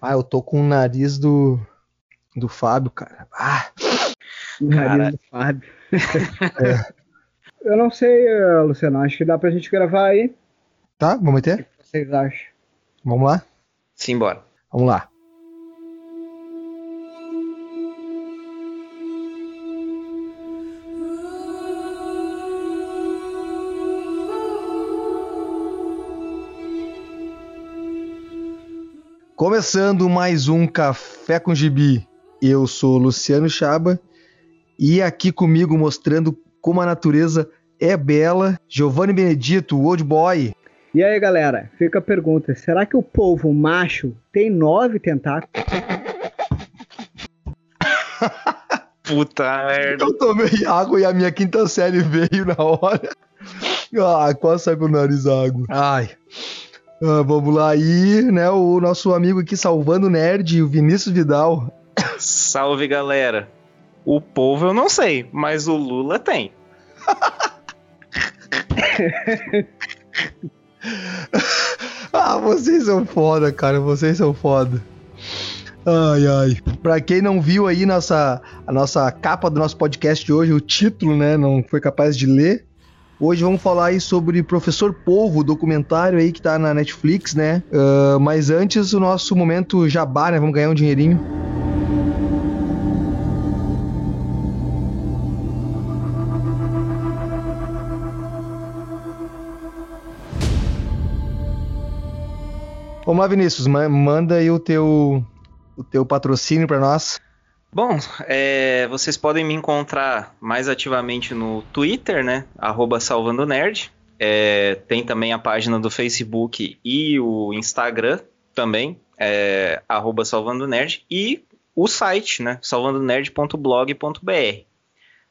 Ah, eu tô com o nariz do, do Fábio, cara. Ah, O nariz do Fábio. Eu não sei, eh, Luciano. Acho que dá pra gente gravar aí. tá, vamos O meter? que vocês acham? Vamos lá? Simbora. Vamos lá. Começando mais um Café com Gibi. Eu sou o Luciano Chaba e aqui comigo mostrando como a natureza é bela, Giovanni Benedito, o Old Boy. E aí, galera? Fica a pergunta: será que o polvo macho tem nove tentáculos? Puta merda. Eu tomei água e a minha quinta série veio na hora. Ah, quase sai pelo nariz a água. Ai. Ah, vamos lá aí, né? O nosso amigo aqui salvando o nerd, o Vinícius Vidal. Salve, galera. O povo eu não sei, mas o Lula tem. Ah, vocês são foda, cara. Vocês são foda. Ai, ai. Pra quem não viu aí nossa, a nossa capa do nosso podcast de hoje, o título, né? Não foi capaz de ler. Hoje vamos falar aí sobre Professor Polvo, documentário aí que tá na Netflix, né? Ah, mas antes, o nosso momento jabá, né? Vamos ganhar um dinheirinho. Vamos lá, Vinícius, ma- manda aí o teu, o teu patrocínio pra nós. Bom, é, vocês podem me encontrar mais ativamente no Twitter, né? Arroba Salvando Nerd. É, tem também a página do Facebook e o Instagram também, é, arroba Salvando Nerd. E o site, né? salvandonerd.blog.br.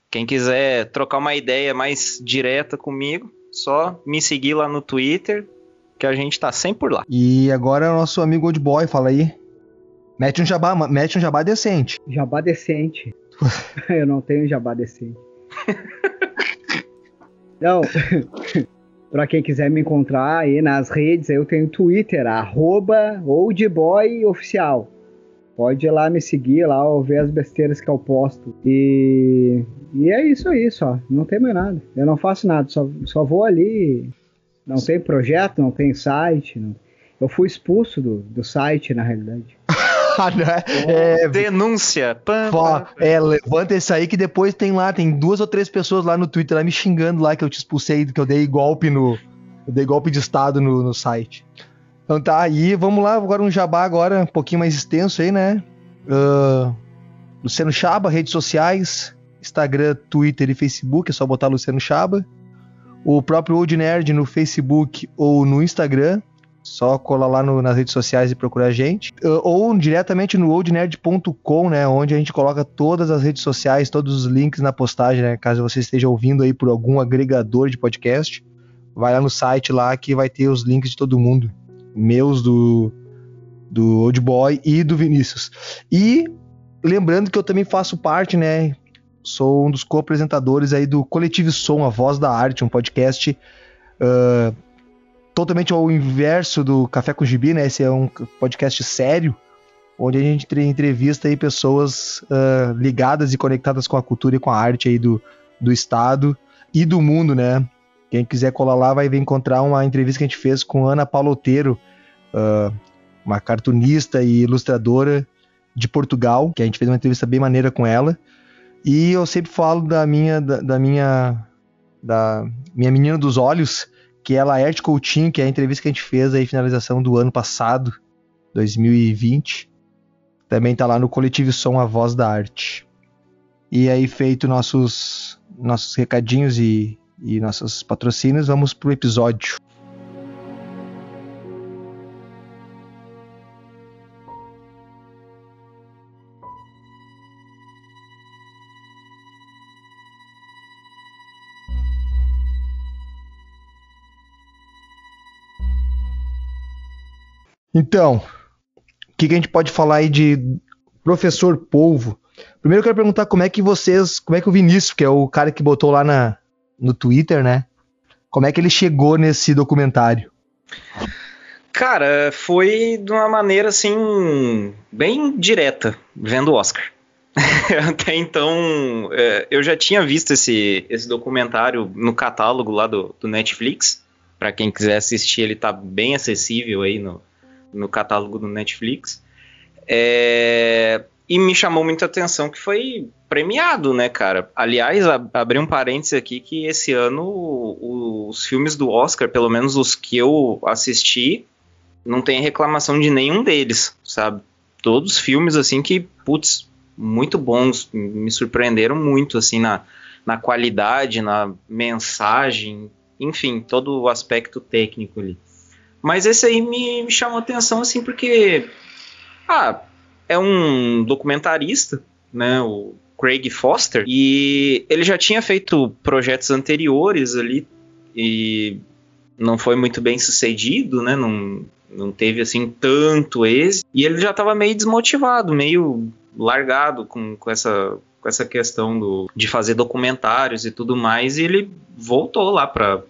Quem quiser trocar uma ideia mais direta comigo, só me seguir lá no Twitter, que a gente tá sempre por lá. E agora o nosso amigo Old Boy, fala aí. Mete um jabá, mete um jabá decente. Jabá decente. Eu não tenho jabá decente. Não. pra quem quiser me encontrar aí nas redes, eu tenho Twitter, arroba oldboyoficial. Pode ir lá me seguir lá ou ver as besteiras que eu posto. E, e é isso aí, só. Não tem mais nada. Eu não faço nada, só, só vou ali. Não tem projeto, não tem site. não- Eu fui expulso do, do site, na realidade. Ah, né? é, Denúncia! Pam, é, levanta esse aí que depois tem lá, tem duas ou três pessoas lá no Twitter lá me xingando lá que eu te expulsei, que eu dei golpe no. Eu dei golpe de estado no, no site. Então tá, aí vamos lá, agora um jabá agora, um pouquinho mais extenso aí, né? Ah, Luciano Chaba, redes sociais, Instagram, Twitter e Facebook, é só botar Luciano Chaba. O próprio Old Nerd no Facebook ou no Instagram. Só colar lá no- nas redes sociais e procurar a gente. Uh, Ou diretamente no oldnerd.com, né? Onde a gente coloca todas as redes sociais, todos os links na postagem, né? Caso você esteja ouvindo aí por algum agregador de podcast. Vai lá no site lá que vai ter os links de todo mundo. Meus, do, do Old Boy e do Vinícius. E lembrando que eu também faço parte, né? Sou um dos co-apresentadores aí do Coletivo Som, A Voz da Arte, um podcast ah, totalmente ao inverso do Café com Gibi, né? Esse é um podcast sério, onde a gente entre- entrevista aí pessoas ah, ligadas e conectadas com a cultura e com a arte aí do, do estado e do mundo, né? Quem quiser colar lá vai encontrar uma entrevista que a gente fez com Ana Paula Oteiro, ah, uma cartunista e ilustradora de Portugal, que a gente fez uma entrevista bem maneira com ela. E eu sempre falo da minha da, da minha da minha menina dos olhos, que é Laerte Coutinho, que é a entrevista que a gente fez aí, finalização do ano passado, 2020. Também tá lá no Coletivo Som A Voz da Arte. E aí, feito nossos, nossos recadinhos e, e nossos patrocínios, vamos pro episódio. Então, o que, que a gente pode falar aí de Professor Polvo? Primeiro eu quero perguntar como é que vocês, como é que o Vinícius, que é o cara que botou lá na, no Twitter, né? Como é que ele chegou nesse documentário? Cara, foi de uma maneira assim, bem direta, vendo o Oscar. Até então, é, eu já tinha visto esse, esse documentário no catálogo lá do, do Netflix. Para quem quiser assistir, ele tá bem acessível aí no, no catálogo do Netflix. É, e me chamou muita atenção que foi premiado, né, cara? Aliás, abri um parênteses aqui que esse ano os filmes do Oscar, pelo menos os que eu assisti, não tem reclamação de nenhum deles, sabe? Todos filmes assim que, putz, muito bons, me surpreenderam muito assim na, na qualidade, na mensagem, enfim, todo o aspecto técnico ali. Mas esse aí me, me chamou atenção assim porque ah, é um documentarista, né, o Craig Foster, e ele já tinha feito projetos anteriores ali e não foi muito bem sucedido, né, não, não teve assim tanto êxito, e ele já estava meio desmotivado, meio largado com, com essa com essa questão do, de fazer documentários e tudo mais, e ele voltou lá para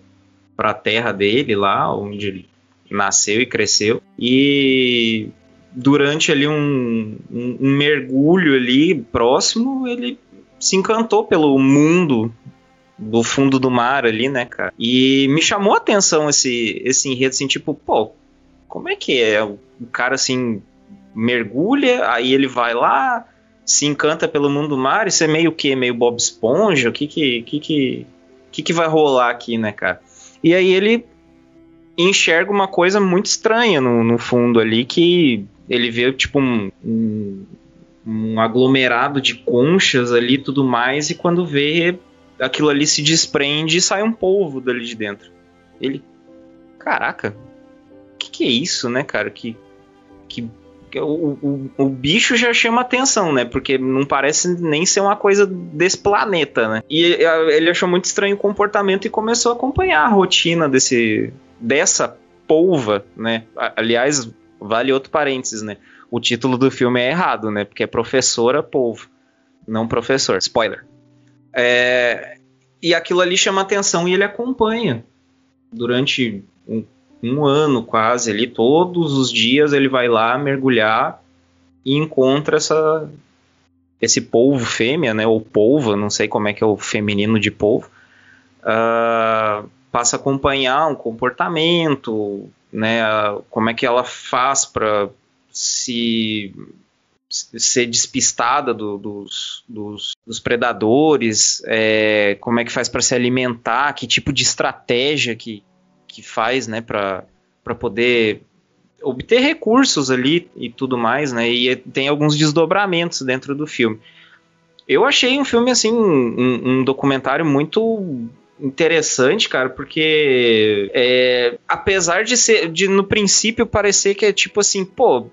a terra dele, lá onde ele nasceu e cresceu, e durante ali um, um, um mergulho ali próximo, ele se encantou pelo mundo do fundo do mar ali, né, cara? E me chamou a atenção esse, esse enredo, assim, tipo, pô, como é que é? O cara, assim, mergulha, aí ele vai lá, se encanta pelo mundo do mar, isso é meio que meio Bob Esponja, o que que, que, que, que, que vai rolar aqui, né, cara? E aí ele enxerga uma coisa muito estranha no, no fundo ali, que ele vê tipo um, um, um aglomerado de conchas ali tudo mais, e quando vê aquilo ali se desprende e sai um polvo dali de dentro. Ele, caraca, o que, que é isso, né, cara? Que, que o, o, o, bicho já chama atenção, né? Porque não parece nem ser uma coisa desse planeta, né? E ele achou muito estranho o comportamento e começou a acompanhar a rotina desse dessa polva, né? Aliás, vale outro parênteses, né? O título do filme é errado, né? Porque é professora polvo, não professor. Spoiler. É, e aquilo ali chama atenção e ele acompanha durante um, um ano quase ali, todos os dias ele vai lá mergulhar e encontra essa esse polvo fêmea, né, ou polva, não sei como é que é o feminino de polvo, uh, passa a acompanhar um comportamento, né, como é que ela faz para se ser despistada do, dos, dos, dos, predadores, é, como é que faz para se alimentar, que tipo de estratégia que, que faz, né, para poder obter recursos ali e tudo mais, né, e tem alguns desdobramentos dentro do filme. Eu achei um filme, assim, um, um documentário muito interessante, cara, porque é, apesar de ser, de no princípio parecer que é tipo assim, pô,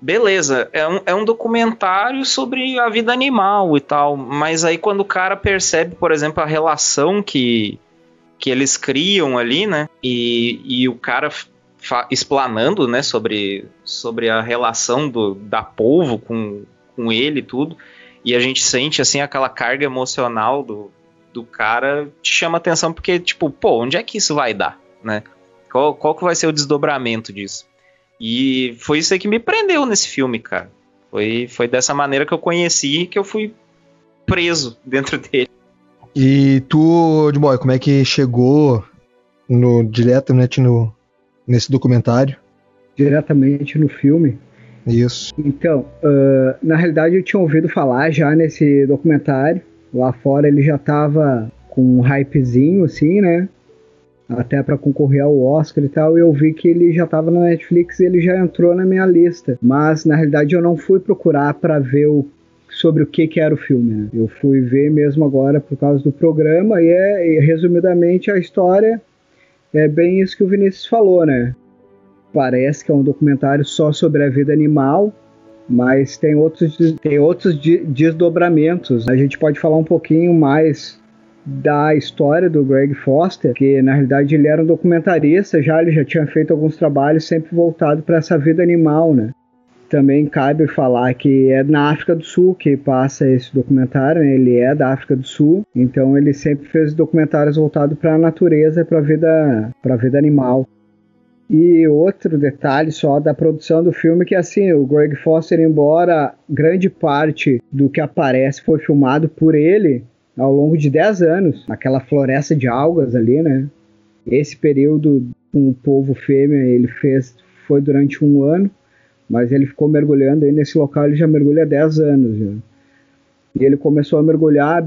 beleza, é um, é um documentário sobre a vida animal e tal, mas aí quando o cara percebe, por exemplo, a relação que, que eles criam ali, né, e, e o cara explanando, né, sobre, sobre a relação do, da polvo com, com ele e tudo, e a gente sente, assim, aquela carga emocional do, do cara te chama atenção porque, tipo, pô, onde é que isso vai dar, né? Qual, qual que vai ser o desdobramento disso? E foi isso aí que me prendeu nesse filme, cara. Foi, foi dessa maneira que eu conheci que eu fui preso dentro dele. E tu, de boy, como é que chegou no diretamente no nesse documentário? Diretamente no filme. Isso. Então, uh, na realidade eu tinha ouvido falar já nesse documentário Lá fora ele já tava com um hypezinho, assim, né? Até para concorrer ao Oscar e tal. E eu vi que ele já tava na Netflix e ele já entrou na minha lista. Mas na realidade eu não fui procurar para ver o sobre o que, que era o filme. Né? Eu fui ver mesmo agora por causa do programa e é resumidamente a história é bem isso que o Vinícius falou, né? Parece que é um documentário só sobre a vida animal, mas tem outros, tem outros desdobramentos. A gente pode falar um pouquinho mais da história do Greg Foster, que na realidade ele era um documentarista já, ele já tinha feito alguns trabalhos sempre voltado para essa vida animal, né? Também cabe falar que é na África do Sul que passa esse documentário, né? ele é da África do Sul, então ele sempre fez documentários voltados para a natureza, para a vida, para vida animal. E outro detalhe só da produção do filme que assim, o Greg Foster, embora grande parte do que aparece foi filmado por ele ao longo de 10 anos, naquela floresta de algas ali, né? Esse período com o povo fêmea ele fez foi durante um ano, mas ele ficou mergulhando aí nesse local, ele já mergulha há 10 anos. Já. E ele começou a mergulhar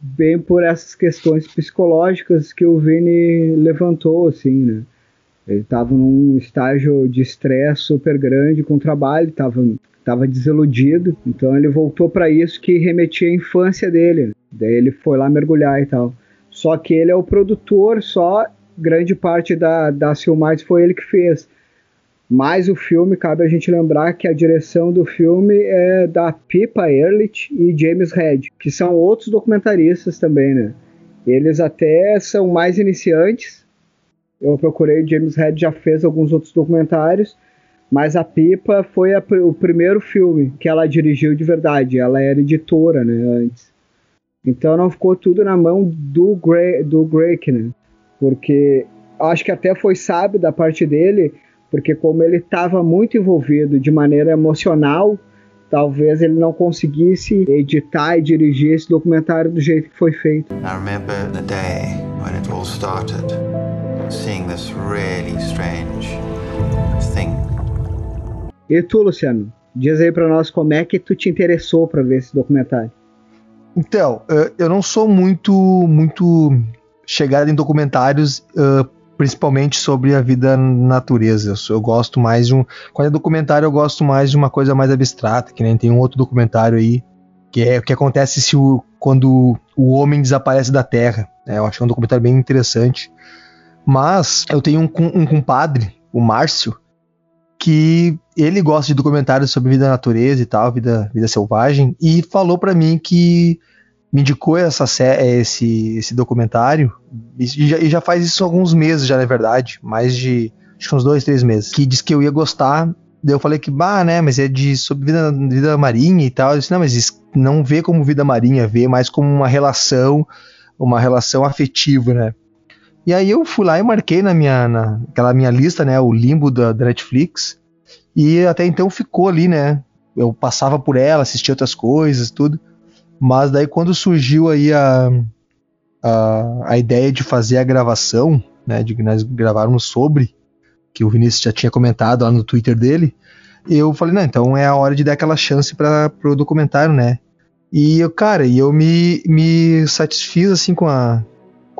bem por essas questões psicológicas que o Vini levantou, assim, né? Ele estava num estágio de estresse super grande com o trabalho, estava tava desiludido, então ele voltou para isso que remetia à infância dele. Daí ele foi lá mergulhar e tal. Só que ele é o produtor, só grande parte da, das foi ele que fez. Mas o filme, cabe a gente lembrar que a direção do filme é da Pippa Ehrlich e James Head, que são outros documentaristas também, né? Eles até são mais iniciantes. Eu procurei, James Head já fez alguns outros documentários, mas a Pipa foi a, o primeiro filme que ela dirigiu de verdade. Ela era editora, né, antes. Então não ficou tudo na mão do Greg, do Greg né? Porque acho que até foi sábio da parte dele porque como ele estava muito envolvido de maneira emocional, talvez ele não conseguisse editar e dirigir esse documentário do jeito que foi feito. I remember the day when it all started, seeing this really strange thing. E tu, Luciano, diz aí para nós como é que tu te interessou para ver esse documentário. Então, eu não sou muito muito chegado em documentários uh, principalmente sobre a vida na natureza. Eu, eu, gosto mais de um. Quando é documentário, eu gosto mais de uma coisa mais abstrata, que nem tem um outro documentário aí, que é o que acontece se o, quando o homem desaparece da Terra. É, eu acho que é um documentário bem interessante. Mas eu tenho um, um compadre, o Márcio, que ele gosta de documentários sobre vida na natureza e tal, vida, vida selvagem, e falou para mim que me indicou essa esse, esse documentário, e já, e já, faz isso alguns meses já, na verdade, mais de uns dois, três meses, que disse que eu ia gostar. Daí eu falei que, bah, né, mas é de sobre vida, vida marinha e tal. Eu disse, não, mas não vê como vida marinha, vê mais como uma relação, uma relação afetiva, né? E aí eu fui lá e marquei na minha, naquela minha lista, né, o limbo da, da Netflix. E até então ficou ali, né? Eu passava por ela, assistia outras coisas, tudo. Mas daí quando surgiu aí a, a, a ideia de fazer a gravação, né, de nós gravarmos sobre, que o Vinícius já tinha comentado lá no Twitter dele, eu falei, não, então é a hora de dar aquela chance para o documentário, né? E eu, cara, e eu me, me satisfiz assim com a,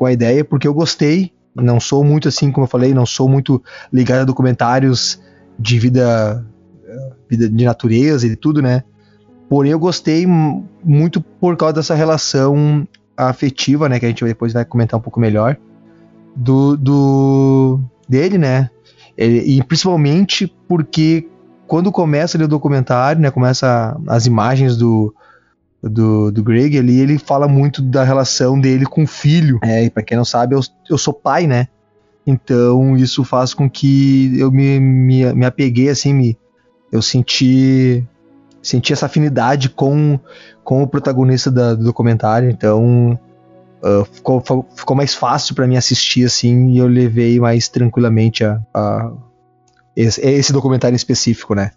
com a ideia, porque eu gostei. Não sou muito assim, como eu falei, não sou muito ligado a documentários de vida, vida de natureza e tudo, né? Porém, eu gostei muito por causa dessa relação afetiva, né? Que a gente depois vai comentar um pouco melhor. Do, do dele, né? E, e principalmente porque quando começa ali o documentário, né? Começa as imagens do, do, do Greg ali, ele fala muito da relação dele com o filho. É, e pra quem não sabe, eu, eu sou pai, né? Então isso faz com que eu me, me, me apeguei, assim, me, eu senti senti essa afinidade com, com o protagonista da, do documentário, então uh, ficou, ficou mais fácil para mim assistir assim e eu levei mais tranquilamente a, a esse, esse, documentário em específico, né?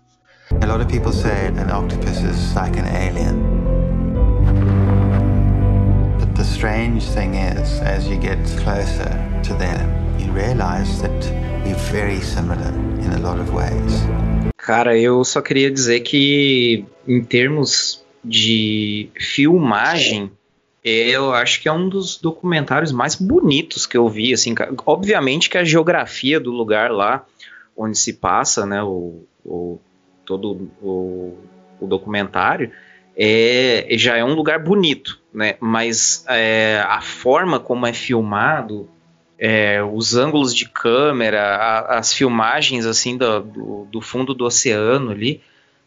A lot of people say an octopus is like an alien. Strange thing is, as you get closer to them, you realize that we're very similar in a lot of ways. Cara, eu só queria dizer que em termos de filmagem, eu acho que é um dos documentários mais bonitos que eu vi, assim, obviamente que a geografia do lugar lá onde se passa, né, o, o todo o, o documentário, é, já é um lugar bonito, né, mas é, a forma como é filmado, é, os ângulos de câmera, a, as filmagens assim do, do, do, fundo do oceano ali,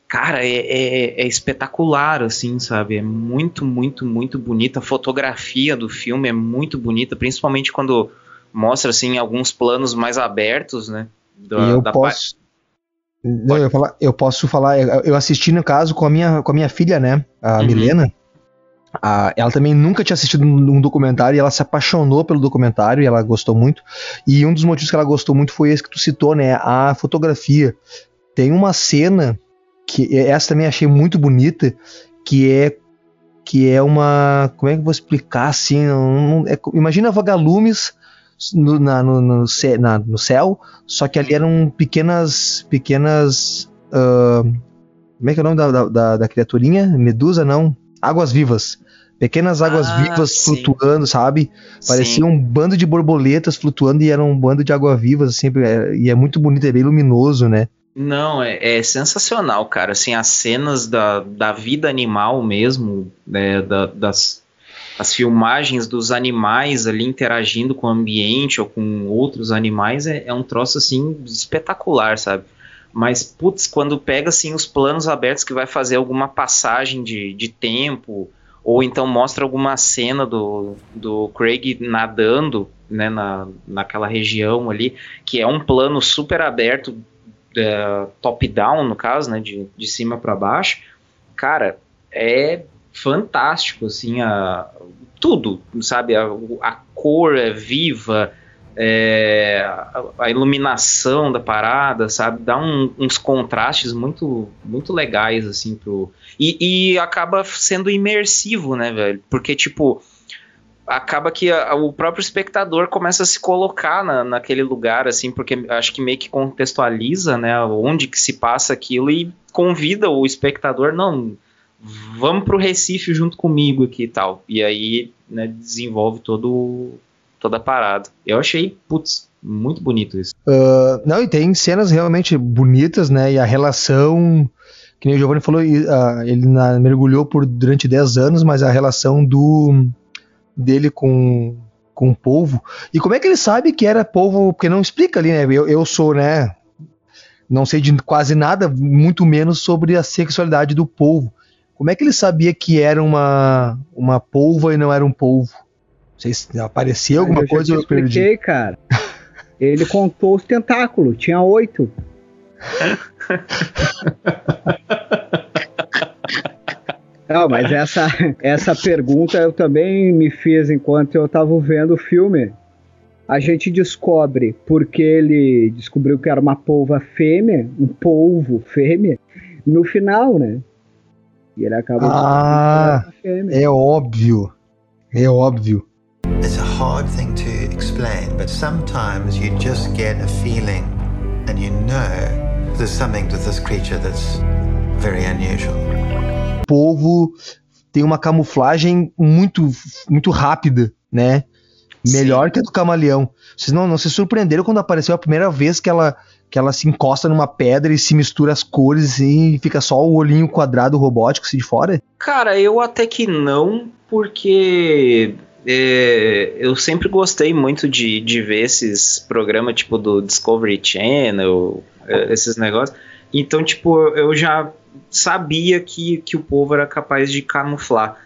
cara, é, é, é, espetacular, assim, sabe? É muito, muito, muito bonita. A fotografia do filme é muito bonita, principalmente quando mostra assim alguns planos mais abertos, né? Da, eu posso Não, eu, falar, eu, posso falar, eu assisti no caso com a minha, com a minha filha, né, a uhum. Milena. a, ela também nunca tinha assistido um documentário e ela se apaixonou pelo documentário e ela gostou muito. E um dos motivos que ela gostou muito foi esse que tu citou, né? A fotografia. Tem uma cena que essa também achei muito bonita, que é que é uma. Como é que eu vou explicar assim? Não, é, imagina vagalumes no, na, no, no, na, no, céu, só que ali eram pequenas. pequenas. Uh, como é que é o nome da, da, da, criaturinha? Medusa, não? Águas vivas. Pequenas águas ah, vivas sim. flutuando, sabe? Parecia sim. um bando de borboletas flutuando e era um bando de água vivas, assim, é, e é muito bonito, é bem luminoso, né? Não, é, é, sensacional, cara. Assim, as cenas da, da vida animal mesmo, né, da, das as filmagens dos animais ali interagindo com o ambiente ou com outros animais é, é um troço assim espetacular, sabe? Mas, putz, quando pega assim os planos abertos que vai fazer alguma passagem de, de tempo, ou então mostra alguma cena do, do Craig nadando né, na, naquela região ali, que é um plano super aberto é, top-down, no caso, né, de, de cima para baixo, cara, é fantástico, assim, a, tudo, sabe? A, a cor é viva, é, a, a, iluminação da parada, sabe? Dá um, uns contrastes muito, muito legais, assim, pro... E, e acaba sendo imersivo, né, velho? Porque, tipo, acaba que a, o próprio espectador começa a se colocar na, naquele lugar, assim, porque acho que meio que contextualiza, né, onde que se passa aquilo e convida o espectador, não, vamos pro Recife junto comigo aqui e tal. E aí, né, desenvolve todo, toda a parada. Eu achei, putz, muito bonito isso. Uh, não, e tem cenas realmente bonitas, né, e a relação que nem o Giovanni falou, uh, ele mergulhou por durante 10 anos, mas a relação do dele com, com o polvo. E como é que ele sabe que era polvo? Porque não explica ali, né? Eu, eu sou, né? Não sei de quase nada, muito menos sobre a sexualidade do polvo. Como é que ele sabia que era uma, uma polva e não era um polvo? Não sei se aparecia alguma eu coisa eu expliquei, perdi. cara. Ele contou os tentáculos, tinha oito. Não, mas essa, essa pergunta eu também me fiz enquanto eu estava vendo o filme. A gente descobre porque ele descobriu que era uma polva fêmea, um polvo fêmea, no final, né? E ele acaba ah, fêmea. É óbvio. É óbvio. It's a hard thing to explain, but sometimes you just get a feeling and you know there's something to this creature that's very unusual povo tem uma camuflagem muito, muito rápida, né? Melhor Sim. que a do camaleão. Vocês não, não se surpreenderam quando apareceu a primeira vez que ela, que ela se encosta numa pedra e se mistura as cores e fica só o olhinho quadrado robótico assim de fora? Cara, eu até que não, porque é, eu sempre gostei muito de, de ver esses programas tipo do Discovery Channel, é, esses negócios. Então, tipo, eu já sabia que, que o povo era capaz de camuflar.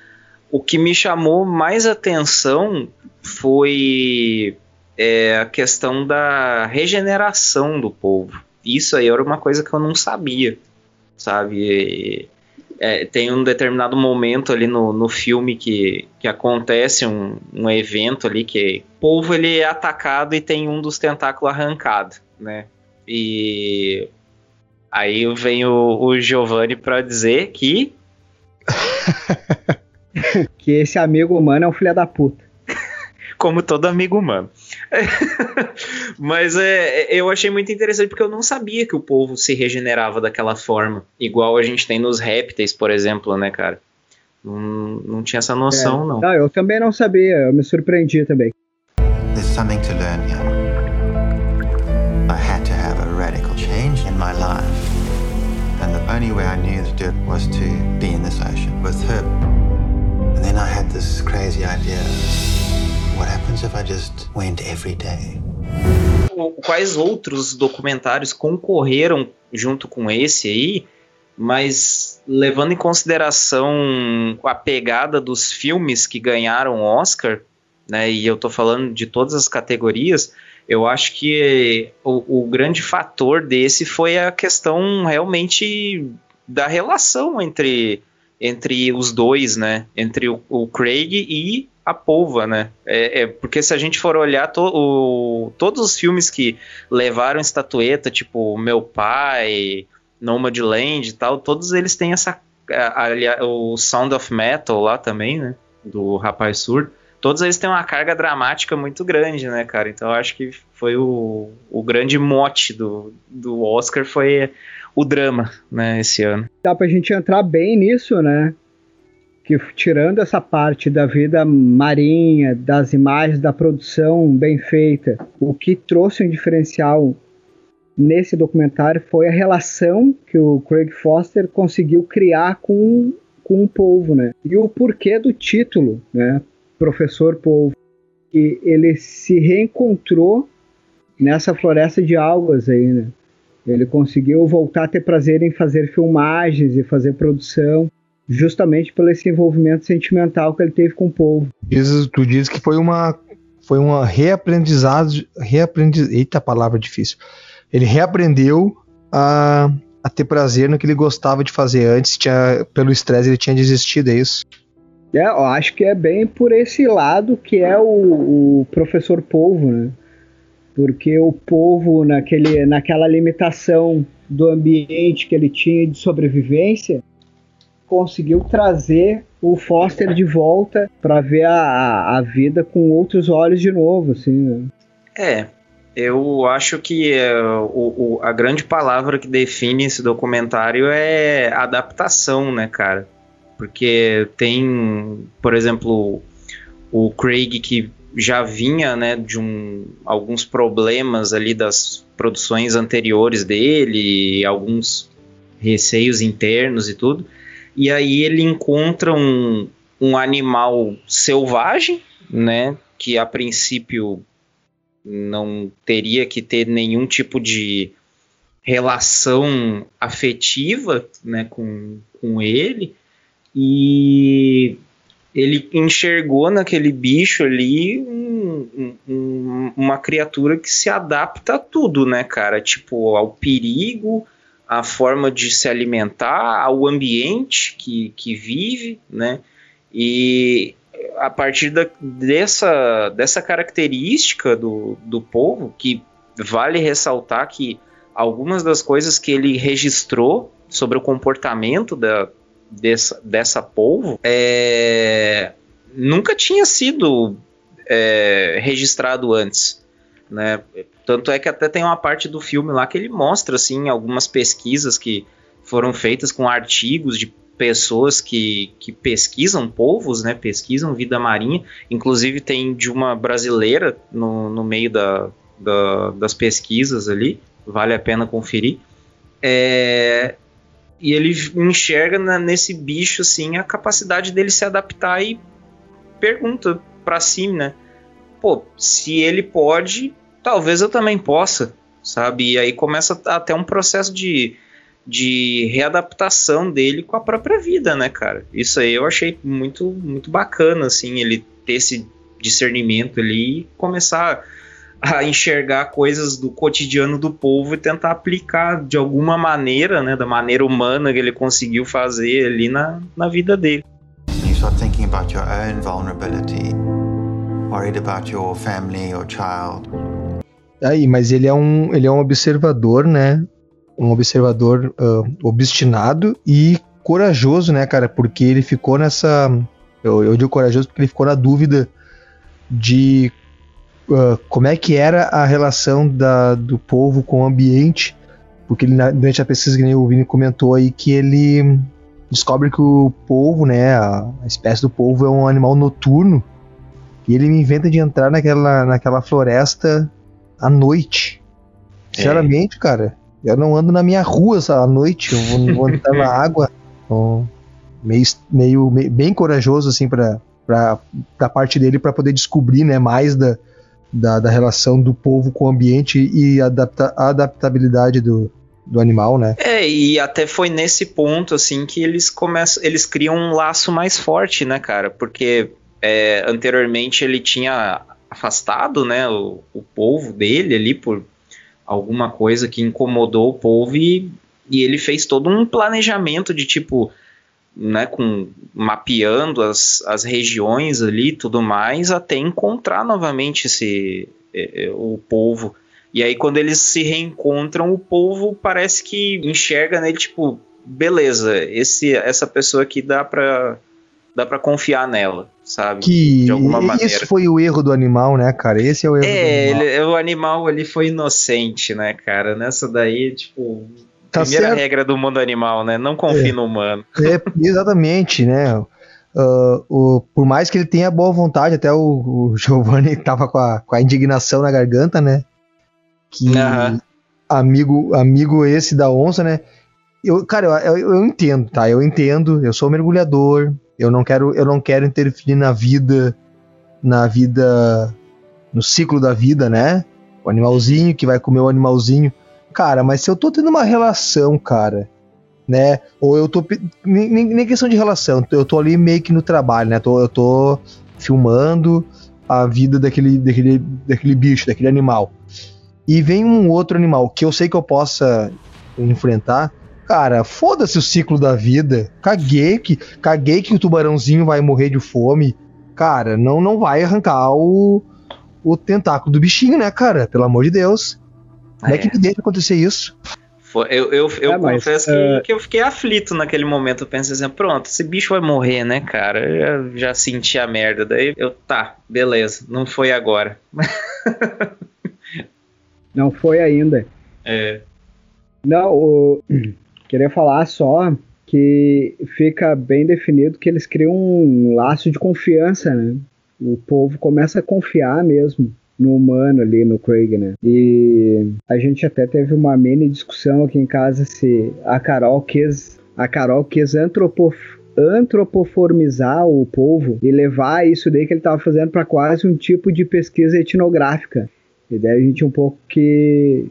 O que me chamou mais atenção foi é, a questão da regeneração do povo. Isso aí era uma coisa que eu não sabia, sabe? É, tem um determinado momento ali no, no filme que, que acontece um, um evento ali que o povo ele é atacado e tem um dos tentáculos arrancado, né? E Aí vem o, o Giovanni para dizer que. que esse amigo humano é um filho da puta. Como todo amigo humano. Mas é, eu achei muito interessante porque eu não sabia que o povo se regenerava daquela forma. Igual a gente tem nos répteis, por exemplo, né, cara? Não, não tinha essa noção, é. não. não. Eu também não sabia, eu me surpreendi também. There's something to learn here. I had to have a radical change in my life. And the only way I knew to do it was to be in this ocean with her. And then I had this crazy idea. What happens if I just went every day? Quais outros documentários concorreram junto com esse aí, mas levando em consideração a pegada dos filmes que ganharam Oscar, né, e eu tô falando de todas as categorias, eu acho que o, o grande fator desse foi a questão realmente da relação entre entre os dois, né? Entre o, o Craig e a polva, né? É, é, porque se a gente for olhar to, o, todos os filmes que levaram estatueta, tipo Meu Pai, Nomadland e tal, todos eles têm essa. A, a, o Sound of Metal lá também, né? Do Rapaz Surdo. Todos eles têm uma carga dramática muito grande, né, cara? Então eu acho que foi o, o grande mote do, do Oscar foi o drama, né, esse ano. Dá pra gente entrar bem nisso, né? Que tirando essa parte da vida marinha, das imagens, da produção bem feita, o que trouxe um diferencial nesse documentário foi a relação que o Craig Foster conseguiu criar com, com o povo, né? E o porquê do título, né? Professor Polvo. E ele se reencontrou nessa floresta de algas aí, né? Ele conseguiu voltar a ter prazer em fazer filmagens e fazer produção justamente pelo esse envolvimento sentimental que ele teve com o povo. Isso, tu diz que foi uma foi uma reaprendizado, reaprendiz, eita palavra difícil. Ele reaprendeu a, a ter prazer no que ele gostava de fazer antes, tinha, pelo estresse ele tinha desistido, é isso? É, eu acho que é bem por esse lado que é o, o professor Polvo, né? Porque o povo, naquele, naquela limitação do ambiente que ele tinha de sobrevivência, conseguiu trazer o Foster de volta para ver a, a vida com outros olhos de novo, assim. Né? É, eu acho que é, o, o, a grande palavra que define esse documentário é adaptação, né, cara? Porque tem, por exemplo, o Craig que já vinha, né, de um, alguns problemas ali das produções anteriores dele, alguns receios internos e tudo. E aí ele encontra um, um animal selvagem, né? Que a princípio não teria que ter nenhum tipo de relação afetiva né, com, com ele. E ele enxergou naquele bicho ali um, um, uma criatura que se adapta a tudo, né, cara? Tipo, ao perigo, a forma de se alimentar, ao ambiente que, que vive, né? E a partir da, dessa, dessa característica do, do povo, que vale ressaltar que algumas das coisas que ele registrou sobre o comportamento da, dessa, dessa povo é, nunca tinha sido é, registrado antes. Né? Tanto é que até tem uma parte do filme lá que ele mostra assim algumas pesquisas que foram feitas com artigos de pessoas que, que pesquisam povos, né? Pesquisam vida marinha. Inclusive tem de uma brasileira no, no meio da, da, das pesquisas ali. Vale a pena conferir. É, e ele enxerga nesse bicho assim a capacidade dele se adaptar e pergunta para si, né? Pô, se ele pode, talvez eu também possa, sabe? E aí começa até um processo de, de readaptação dele com a própria vida, né, cara? Isso aí eu achei muito, muito bacana, assim, ele ter esse discernimento ali e começar a enxergar coisas do cotidiano do povo e tentar aplicar de alguma maneira, né, da maneira humana que ele conseguiu fazer ali na, na vida dele. You start thinking about your own vulnerability, worried about your family, your child. Aí, mas ele é um, ele é um observador, né? Um observador uh, obstinado e corajoso, né, cara? Porque ele ficou nessa. Eu, eu digo corajoso porque ele ficou na dúvida de uh, como é que era a relação da, do povo com o ambiente. Porque ele, durante a pesquisa que o Vini comentou aí, que ele descobre que o povo, né, a, a espécie do povo é um animal noturno. E ele inventa de entrar naquela, naquela floresta à noite. Sinceramente, é. cara, eu não ando na minha rua à noite, eu vou, vou andar na água. Então, meio, meio, meio, bem corajoso, assim, pra, pra, da parte dele para poder descobrir né, mais da, da, da, relação do povo com o ambiente e adapta, a adaptabilidade do, do animal, né? É, e até foi nesse ponto, assim, que eles começam, eles criam um laço mais forte, né, cara? Porque é, anteriormente ele tinha afastado, né, o, o povo dele ali por alguma coisa que incomodou o povo e, e ele fez todo um planejamento de tipo né, com mapeando as, as regiões ali e tudo mais, até encontrar novamente esse é, é, o povo. E aí quando eles se reencontram, o povo parece que enxerga nele tipo, beleza, esse essa pessoa aqui dá para dá para confiar nela, sabe? Que de alguma maneira. Esse foi o erro do animal, né, cara? Esse é o erro é, do animal. Ele, o animal ali foi inocente, né, cara? Nessa daí, tipo, Tá Primeira certo. regra do mundo animal, né? Não confie é, no humano. É, exatamente, né? Uh, o, por mais que ele tenha boa vontade, até o, o Giovanni tava com a, com a indignação na garganta, né? Que uhum. amigo, amigo esse da onça, né? Eu, cara, eu, eu, eu, entendo, tá? Eu entendo, eu sou mergulhador, eu não quero, eu não quero interferir na vida, na vida, no ciclo da vida, né? O animalzinho que vai comer o animalzinho. Cara, mas se eu tô tendo uma relação, cara, né? Ou eu tô. Nem, nem questão de relação, eu tô ali meio que no trabalho, né? Tô, eu tô filmando a vida daquele, daquele, daquele bicho, daquele animal. E vem um outro animal que eu sei que eu possa enfrentar. Cara, foda-se o ciclo da vida. Caguei que, caguei que o tubarãozinho vai morrer de fome. Cara, não, não vai arrancar o, o tentáculo do bichinho, né, cara? Pelo amor de Deus. Como é, é que me deixa acontecer isso? Eu, eu, eu é, confesso mas, que, uh... que, eu fiquei aflito naquele momento. Eu pensei assim, pronto, esse bicho vai morrer, né, cara? Eu já, já senti a merda. Daí eu, tá, beleza, não foi agora. não foi ainda. É. Não, o... queria falar só que fica bem definido que eles criam um laço de confiança, né? O povo começa a confiar mesmo no humano ali, no Craig, né? E a gente até teve uma mini discussão aqui em casa se a Carol quis, a Carol quis antropof antropoformizar o povo e levar isso daí que ele estava fazendo para quase um tipo de pesquisa etnográfica. E daí a gente um pouco que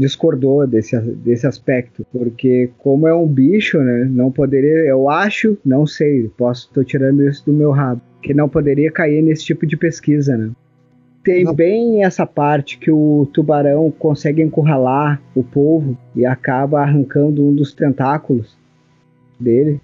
discordou desse, desse aspecto, porque como é um bicho, né, não poderia, eu acho, não sei, posso, estou tirando isso do meu rabo, que não poderia cair nesse tipo de pesquisa, né. Tem Não. bem essa parte que o tubarão consegue encurralar o povo e acaba arrancando um dos tentáculos dele.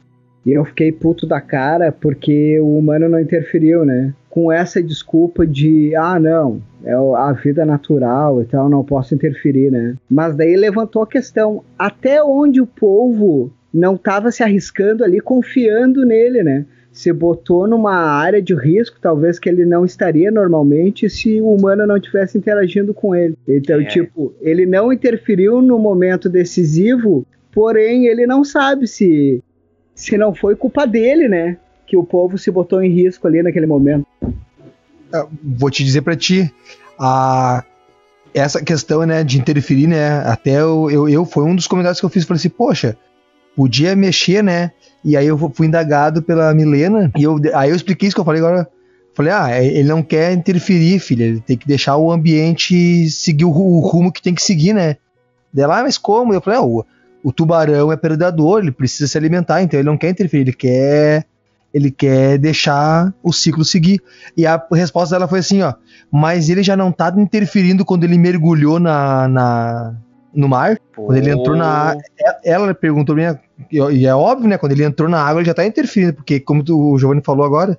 E eu fiquei puto da cara porque o humano não interferiu, né? Com essa desculpa de, ah, não, é a vida natural e tal, não posso interferir, né? Mas daí levantou a questão, até onde o povo não estava se arriscando ali, confiando nele, né? se botou numa área de risco, talvez que ele não estaria normalmente se o humano não tivesse interagindo com ele. Então, é. tipo, ele não interferiu no momento decisivo, porém ele não sabe se se não foi culpa dele, né? Que o povo se botou em risco ali naquele momento. Eu vou te dizer para ti, a essa questão, né, de interferir, né, até eu, eu, eu foi um dos comentários que eu fiz, falei assim, poxa, podia mexer, né, e aí eu fui indagado pela Milena, e eu, aí eu expliquei isso que eu falei agora. Falei, ah, é, ele não quer interferir, filha, ele tem que deixar o ambiente seguir o, o rumo que tem que seguir, né? Dela, ah, mas como? Eu falei, ah, o, o tubarão é predador, ele precisa se alimentar, então ele não quer interferir, ele quer ele quer deixar o ciclo seguir. E a resposta dela foi assim, ó, mas ele já não tá interferindo quando ele mergulhou na, na no mar, Pô. quando ele entrou na ela perguntou bem, e é óbvio, né, quando ele entrou na água ele já tá interferindo, porque como o Giovanni falou agora,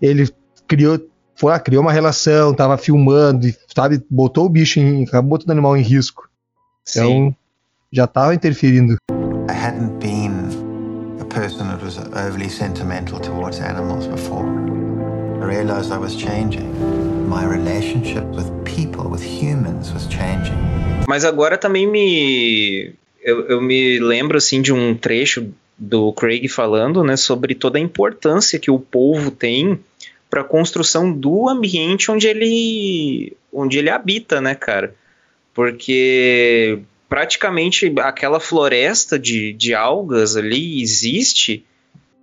ele criou foi lá, criou uma relação, tava filmando, sabe, botou o bicho em, acabou botando o animal em risco. Então, Sim. já tava interferindo. I hadn't been person that was overly sentimental towards animals before. I realized I was changing. My relationship with people, with humans was changing. Mas agora também me. Eu, eu me lembro assim de um trecho do Craig falando né, sobre toda a importância que o povo tem para a construção do ambiente onde ele, onde ele habita, né, cara? Porque praticamente aquela floresta de, de algas ali existe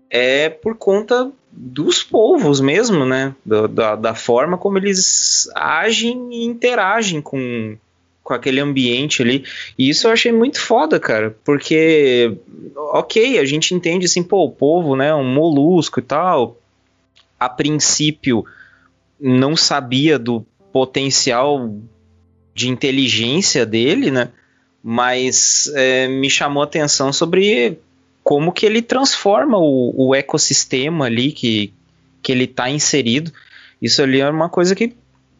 é por conta dos povos mesmo, né? Da, da, da forma como eles agem e interagem com, com aquele ambiente ali. E isso eu achei muito foda, cara, porque, ok, a gente entende assim, pô, o povo, né, um molusco e tal, a princípio não sabia do potencial de inteligência dele, né, mas é, me chamou a atenção sobre como que ele transforma o, o ecossistema ali que, que ele tá inserido. Isso ali é uma coisa que,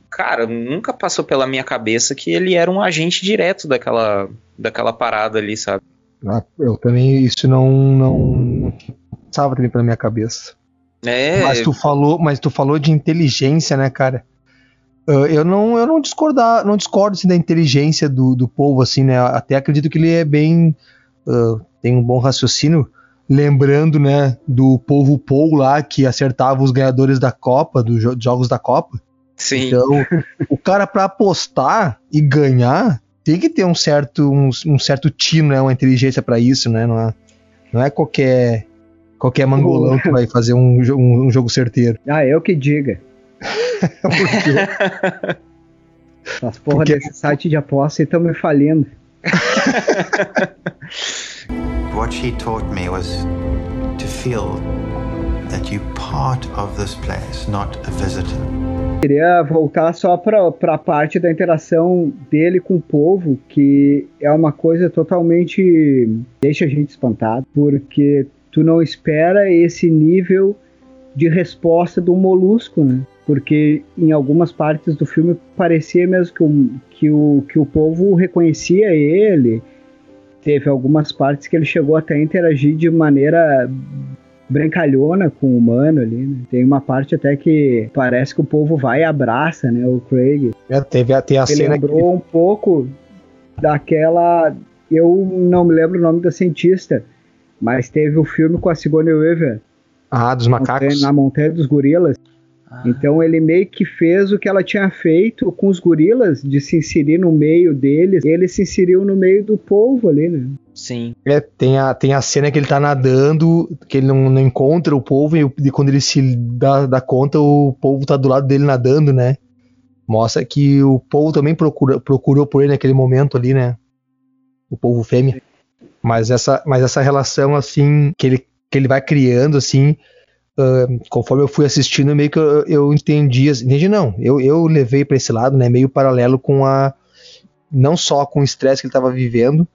cara, nunca passou pela minha cabeça que ele era um agente direto daquela, daquela parada ali, sabe? Ah, eu também, isso não, não passava também pela minha cabeça. É. Mas tu falou, mas tu falou de inteligência, né, cara? Uh, eu não, eu não discordar, não discordo assim, da inteligência do, do povo, assim, né? Até acredito que ele é bem, uh, tem um bom raciocínio, lembrando, né, do povo Paul lá que acertava os ganhadores da Copa, dos jo jogos da Copa. Sim. Então, o cara para apostar e ganhar tem que ter um certo, um, um certo tino, né, uma inteligência para isso, né? Não é, não é qualquer qualquer mangolão que vai fazer um, um, um jogo certeiro. Ah, eu que diga. As porra Porque- desse site de aposta estão me falindo. What she taught me was to feel that you're part of this place, not a visitor. Queria voltar só pra, pra parte da interação dele com o povo, que é uma coisa totalmente. deixa a gente espantado, porque tu não espera esse nível de resposta do molusco, né? Porque em algumas partes do filme parecia mesmo que o, que o, que o povo reconhecia ele. Teve algumas partes que ele chegou até a interagir de maneira brincalhona com o humano ali, né? Tem uma parte até que parece que o povo vai e abraça, né, o Craig. É, teve a, tem a Ele cena que lembrou um pouco daquela... Eu não me lembro o nome da cientista, mas teve o filme com a Sigourney Weaver, ah, dos macacos. Na Montanha dos Gorilas. Então ele meio que fez o que ela tinha feito com os gorilas, de se inserir no meio deles. Ele se inseriu no meio do povo ali, né? Sim. É, tem, a, tem a cena que ele tá nadando, que ele não, não encontra o povo, e, e quando ele se dá, dá conta, o povo tá do lado dele nadando, né? Mostra que o povo também procura, procurou por ele naquele momento ali, né? O povo fêmea. Mas essa, mas essa relação, assim, que ele, que ele vai criando, assim, conforme eu fui assistindo, meio que eu, eu entendi, entendi não, eu, eu levei pra esse lado, né? Meio paralelo com a. Não só com o estresse que ele tava vivendo,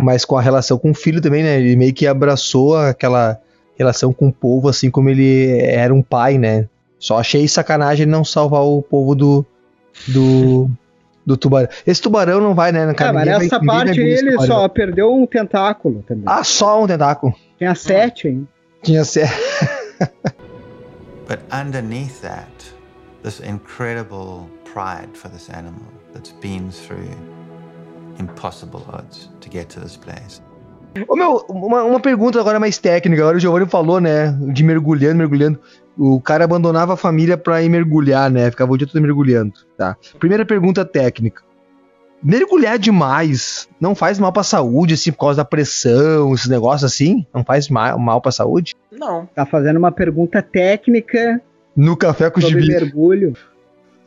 mas com a relação com o filho também, né? Ele meio que abraçou aquela relação com o povo, assim como ele era um pai, né? Só achei sacanagem ele não salvar o povo do. do. do tubarão. Esse tubarão não vai, né? Ah, mas nessa vai parte ele só perdeu um tentáculo também. Ah, só um tentáculo. Tinha sete, hein? Tinha ser. But underneath that, this incredible pride for this animal that's been through impossible odds to get to this place. Ô meu, uma, uma pergunta agora mais técnica. Agora o Giovanni falou, né? De mergulhando, mergulhando. O cara abandonava a família pra ir mergulhar, né? Ficava o dia todo mergulhando. Tá. Primeira pergunta técnica. Mergulhar demais não faz mal pra saúde, assim, por causa da pressão, esses negócios assim? Não faz mal, mal pra saúde? Não. Tá fazendo uma pergunta técnica No café com sobre gibi. mergulho.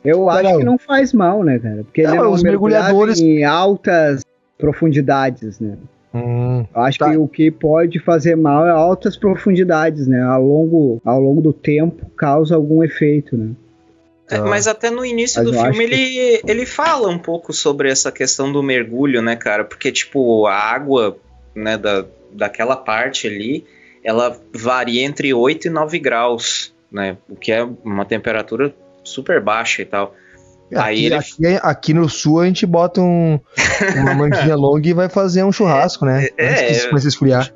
Eu Não, acho não. que não faz mal, né, cara? Porque ele Não, não os mergulhadores- em altas profundidades, né? Hum, Eu acho Tá. que o que pode fazer mal é altas profundidades, né? Ao longo, ao longo do tempo causa algum efeito, né? É, Tá. mas até no início Mas do filme acho que- ele, ele fala um pouco sobre essa questão do mergulho, né, cara? Porque, tipo, a água, né, da, daquela parte ali, ela varia entre 8 e 9 graus, né? O que é uma temperatura super baixa e tal. Aí aqui, ele- aqui, aqui no sul a gente bota um, uma manguinha longa e vai fazer um churrasco, né? É, Antes que é. comece a esfriar.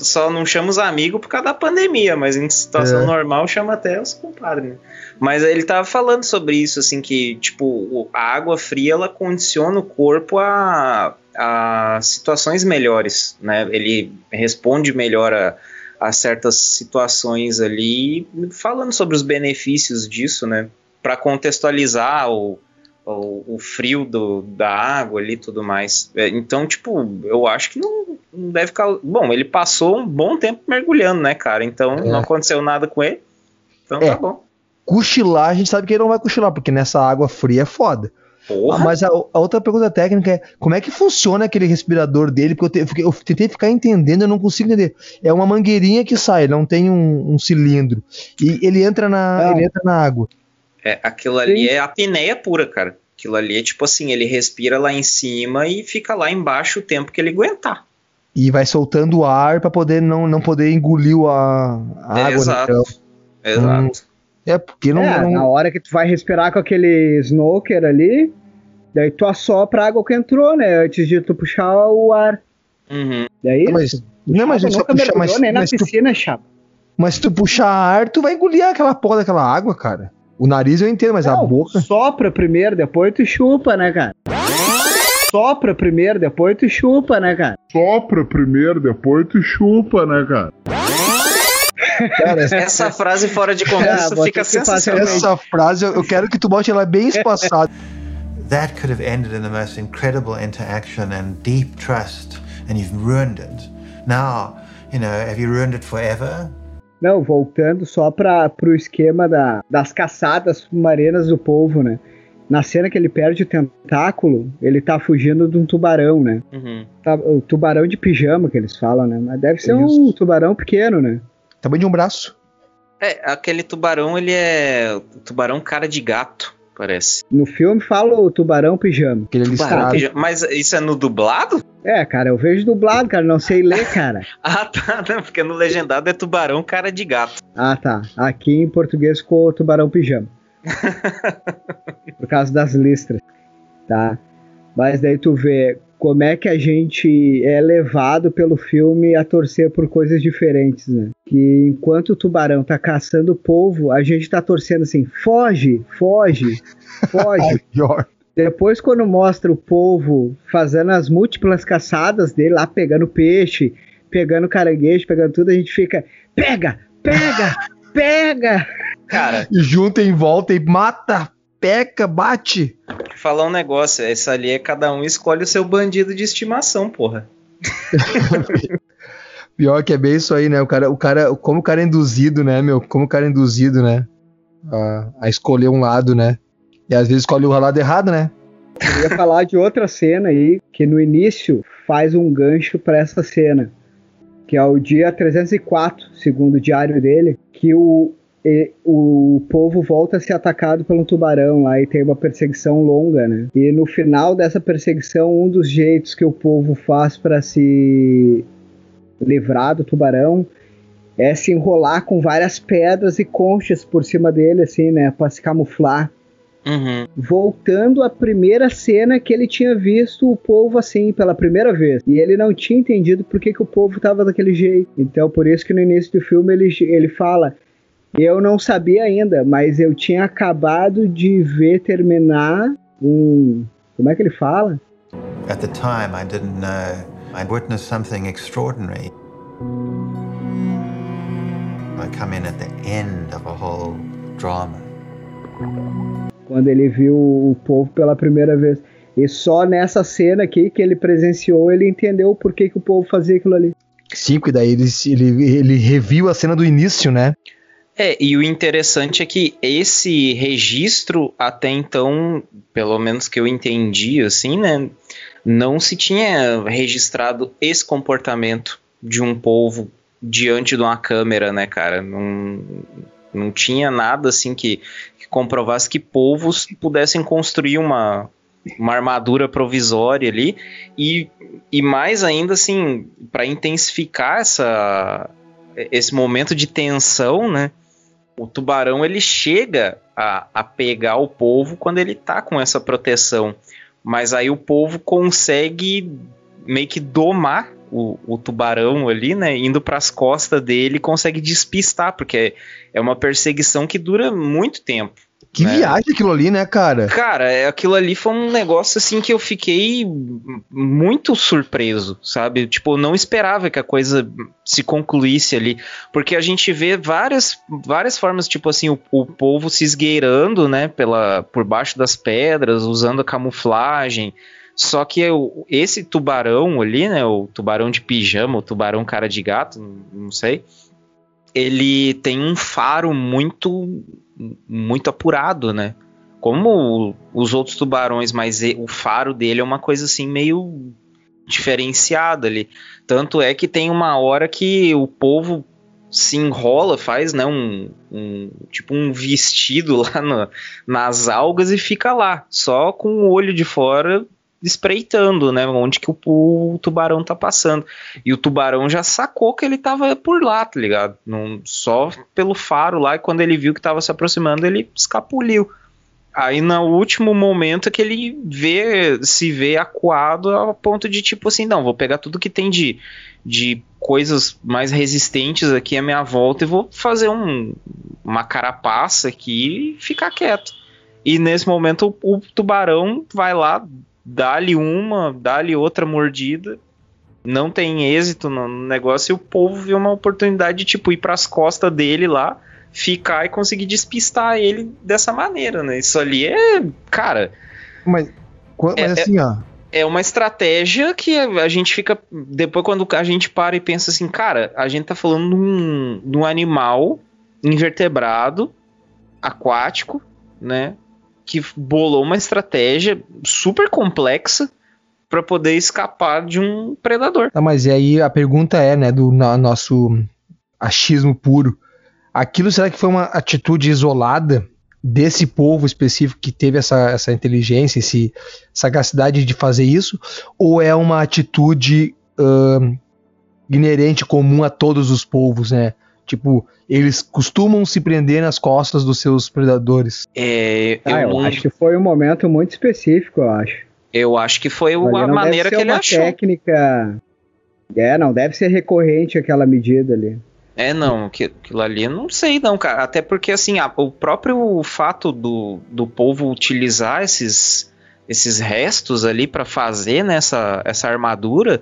Só, não chama os amigos por causa da pandemia, mas em situação É. normal chama até os compadres, né? Mas ele tava falando sobre isso, assim, que, tipo, a água fria, ela condiciona o corpo a, a situações melhores, né? Ele responde melhor a, a certas situações ali, falando sobre os benefícios disso, né? Para contextualizar o, o, o frio do, da água ali e tudo mais. É, Então, tipo, eu acho que não, não deve ficar. Bom, ele passou um bom tempo mergulhando, né, cara? Então É. não aconteceu nada com ele. Então É. tá bom. Cochilar, a gente sabe que ele não vai cochilar, porque nessa água fria é foda. Porra. Mas a, a outra pergunta técnica é: como é que funciona aquele respirador dele? Porque eu, te- eu tentei ficar entendendo, eu não consigo entender. É uma mangueirinha que sai, não tem um, um cilindro. E ele entra na, Não. ele entra na água. É, aquilo ali Sim. é apneia pura, cara. Aquilo ali é tipo assim, ele respira lá em cima e fica lá embaixo o tempo que ele aguentar. e vai soltando o ar pra poder não, não poder engolir a, a É, água. né? exato. Então, Exato. é, porque não. é, não- na hora que tu vai respirar com aquele snorkel ali, daí tu assopra a água que entrou, né? Antes de tu puxar o ar. Uhum. Daí, Não, mas, não, mas tu só nunca puxar, mas, nem na mas, tu, piscina, chapa. mas se tu puxar ar, tu vai engolir aquela porra daquela água, cara. O nariz eu entendo, mas a Não, boca. Sopra primeiro, depois tu chupa, né, cara? Sopra primeiro, depois tu chupa, né, cara? Sopra primeiro, depois tu chupa, né, cara? Cara, essa, Essa frase fora de contexto Ah, vou fica sensacional. essa frase eu, eu quero que tu bote ela bem espaçada. That could have ended in the most incredible interaction and deep trust, and you've ruined it. Now, you know, have you ruined it forever? Não, voltando só para pro esquema da, das caçadas submarinas do povo, né? Na cena que ele perde o tentáculo, ele tá fugindo de um tubarão, né? Uhum. Tá- o tubarão de pijama que eles falam, né? Mas deve ser um Isso. tubarão pequeno, né? Tamanho de um braço. É, aquele tubarão, ele é o tubarão cara de gato, parece. No filme fala o tubarão pijama. Aquele Tubarão listrado. pija- Mas isso é no dublado? É, cara, eu vejo dublado, cara, não sei ler, cara. Ah, tá, não, porque no legendado é tubarão cara de gato. Ah, tá. Aqui em português ficou tubarão pijama. Por causa das listras, tá? Mas daí tu vê como é que a gente é levado pelo filme a torcer por coisas diferentes, né? Que enquanto o tubarão tá caçando o polvo, a gente tá torcendo assim, foge, foge, foge. Depois, quando mostra o povo fazendo as múltiplas caçadas dele lá, pegando peixe, pegando caranguejo, pegando tudo, a gente fica: pega, pega, pega! Cara, E junta em volta e mata, peca, bate. Falar um negócio, essa ali é cada um escolhe o seu bandido de estimação, porra. Pior que é bem isso aí, né? O cara, o cara, como o cara é induzido, né, meu? Como o cara é induzido, né? A, a escolher um lado, né? E às vezes escolhe o lado errado, né? Eu ia falar de outra cena aí, que no início faz um gancho pra essa cena, que é o dia 304, segundo o diário dele, que o, e- o povo volta a ser atacado pelo tubarão lá e tem uma perseguição longa, né? E no final dessa perseguição, um dos jeitos que o povo faz para se livrar do tubarão é se enrolar com várias pedras e conchas por cima dele, assim, né? Pra se camuflar Uhum. voltando à primeira cena que ele tinha visto o povo assim pela primeira vez. E ele não tinha entendido por que, que o povo estava daquele jeito. Então, por isso que no início do filme ele, ele fala: Eu não sabia ainda, mas eu tinha acabado de ver terminar um. Como é que ele fala? At the time, I didn't know. I witnessed something extraordinary. I come in at the end of a whole drama. Quando ele viu o povo pela primeira vez. E só nessa cena aqui que ele presenciou, ele entendeu por que, que o povo fazia aquilo ali. Cinco, e daí ele, ele, ele reviu a cena do início, né? É, e o interessante é que esse registro, até então, pelo menos que eu entendi, assim, né? Não se tinha registrado esse comportamento de um povo diante de uma câmera, né, cara? Não, não tinha nada assim que, que comprovasse que povos pudessem construir uma, uma armadura provisória ali. E, e mais ainda, assim, para intensificar essa, esse momento de tensão, né? O tubarão ele chega a, a pegar o povo quando ele tá com essa proteção. Mas aí o povo consegue meio que domar o, o tubarão ali, né? Indo para as costas dele, consegue despistar, porque é uma perseguição que dura muito tempo. Que É. viagem aquilo ali, né, cara? Cara, é- aquilo ali foi um negócio assim que eu fiquei muito surpreso, sabe? Tipo, eu não esperava que a coisa se concluísse ali, porque a gente vê várias, várias formas, tipo assim, o, o povo se esgueirando, né, pela, por baixo das pedras, usando a camuflagem. Só que o- esse tubarão ali, né, o tubarão de pijama, o tubarão cara de gato, não sei, ele tem um faro muito muito apurado, né? Como os outros tubarões, mas o faro dele é uma coisa assim meio diferenciada ali. Tanto é que tem uma hora que o povo se enrola, faz né, um, um- tipo um vestido lá no- nas algas e fica lá, só com o olho de fora espreitando, né? Onde que o, o, tubarão tá passando. E o tubarão já sacou que ele tava por lá, tá ligado? Não, só pelo faro lá, e quando ele viu que tava se aproximando, ele escapuliu. Aí no último momento que ele vê, se vê acuado a ponto de tipo assim, não, vou pegar tudo que tem de, de coisas mais resistentes aqui à minha volta e vou fazer um, uma carapaça aqui e ficar quieto. E nesse momento o, o tubarão vai lá, dá-lhe uma, dá-lhe outra mordida, não tem êxito no negócio e o povo vê uma oportunidade de tipo ir para as costas dele lá, ficar e conseguir despistar ele dessa maneira, né? Isso ali é, cara, mas, mas é, assim, ó, é uma estratégia que a gente fica. Depois, quando a gente para e pensa assim, cara, a gente tá falando de um, de um animal invertebrado, aquático, né? Que bolou uma estratégia super complexa para poder escapar de um predador. Tá, mas e aí a pergunta é, né, do nosso achismo puro. Aquilo será que foi uma atitude isolada desse povo específico que teve essa, essa inteligência, esse sagacidade de fazer isso, ou é uma atitude uh, inerente comum a todos os povos, né? Tipo, eles costumam se prender nas costas dos seus predadores. É, eu, ah, eu acho que foi um momento muito específico, eu acho. Eu acho que foi a maneira que ele achou. técnica. É, não deve ser recorrente aquela medida ali. É, não, aquilo ali eu não sei não, cara. Até porque, assim, a, o próprio fato do, do povo utilizar esses, esses restos ali para fazer nessa né, essa armadura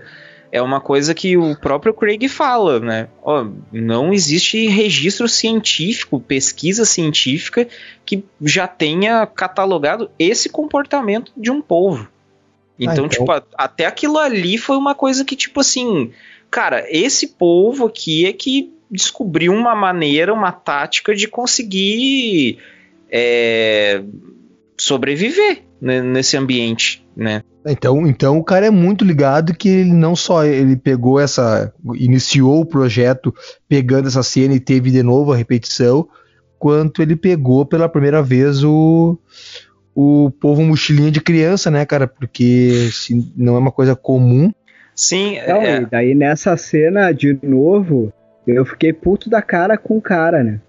é uma coisa que o próprio Craig fala, né? Ó, não existe registro científico, pesquisa científica que já tenha catalogado esse comportamento de um povo. Então, ah, então... tipo, a, até aquilo ali foi uma coisa que, tipo assim, cara, esse povo aqui é que descobriu uma maneira, uma tática de conseguir é, sobreviver né, nesse ambiente, né? Então, então o cara é muito ligado que ele não só ele pegou essa, iniciou o projeto pegando essa cena e teve de novo a repetição, quanto ele pegou pela primeira vez o o povo mochilinha de criança, né, cara? Porque se não é uma coisa comum. Sim, então, é... daí nessa cena de novo eu fiquei puto da cara com o cara, né?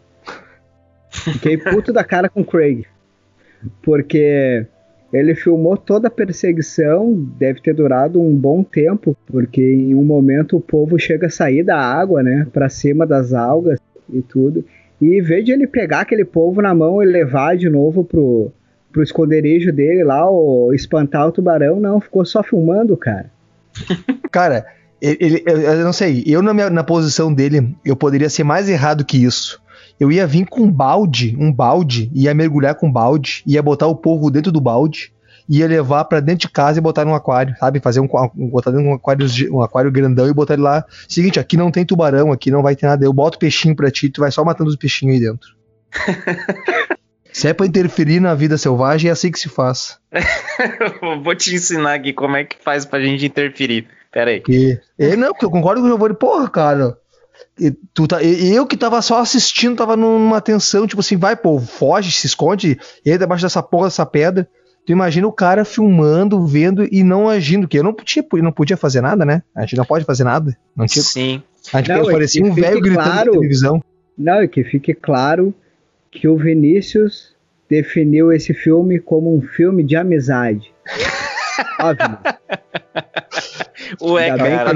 Fiquei puto da cara com o Craig. Porque ele filmou toda a perseguição, deve ter durado um bom tempo, porque em um momento o povo chega a sair da água, né, para cima das algas e tudo. E em vez de ele pegar aquele povo na mão e levar de novo pro, pro esconderijo dele lá, ou espantar o tubarão, não, ficou só filmando, cara. cara, ele, eu, eu, não sei, eu na, minha, na posição dele, eu poderia ser mais errado que isso. Eu ia vir com um balde, um balde, ia mergulhar com um balde, ia botar o povo dentro do balde, ia levar para dentro de casa e botar num aquário, sabe? Fazer um, botar dentro de um aquário, um aquário grandão e botar ele lá. Seguinte, aqui não tem tubarão, aqui não vai ter nada. Eu boto peixinho pra ti, tu vai só matando os peixinhos aí dentro. Se é pra interferir na vida selvagem, é assim que se faz. Vou te ensinar aqui como é que faz pra gente interferir. Pera aí. Que, é, não, porque eu concordo com o Giovanni. Porra, cara. E, tu tá, eu que tava só assistindo, tava numa tensão, tipo assim, vai, pô, foge, se esconde, e aí debaixo dessa porra, dessa pedra. Tu imagina o cara filmando, vendo e não agindo, que eu não podia, eu não podia fazer nada, né? A gente não pode fazer nada. Não tinha, Sim. A gente não, parecia um velho gritando claro, na televisão. Não, e que fique claro que o Vinícius definiu esse filme como um filme de amizade. Óbvio. Ué, cara,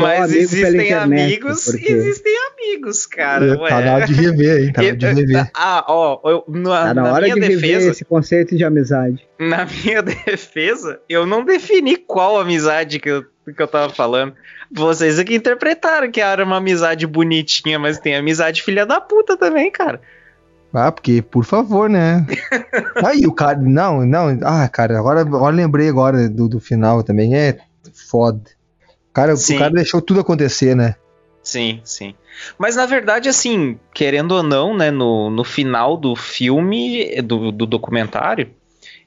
mas existem amigos, porque... existem amigos, cara. É, tá na hora de rever, hein? Tá na hora de rever. Ah, ó, eu, na, tá na, na hora de defesa, esse conceito de amizade. Na minha defesa, eu não defini qual amizade que eu, que eu tava falando. Vocês aqui interpretaram que era uma amizade bonitinha, mas tem amizade filha da puta também, cara. Ah, porque, por favor, né? Aí o cara. Não, não. Ah, cara, agora, agora lembrei agora do, do final também. É foda. Cara, o cara deixou tudo acontecer, né? Sim, sim. Mas na verdade, assim, querendo ou não, né, no, no final do filme, do, do documentário,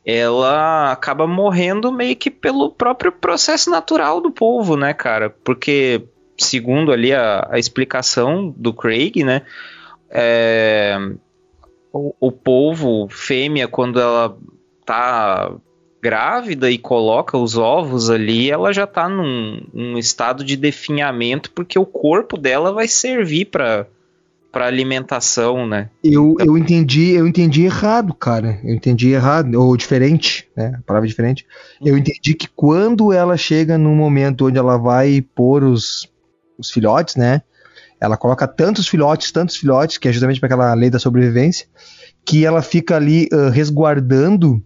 ela acaba morrendo meio que pelo próprio processo natural do povo, né, cara? Porque, segundo ali a, a explicação do Craig, né, é, o, o polvo fêmea, quando ela tá grávida e coloca os ovos ali, ela já tá num, num estado de definhamento, porque o corpo dela vai servir para para alimentação, né? Eu, eu entendi, eu entendi errado, cara. Eu entendi errado, ou diferente, né? A palavra é diferente. Eu entendi que quando ela chega num momento onde ela vai pôr os, os filhotes, né? Ela coloca tantos filhotes, tantos filhotes, que é justamente para aquela lei da sobrevivência, que ela fica ali uh, resguardando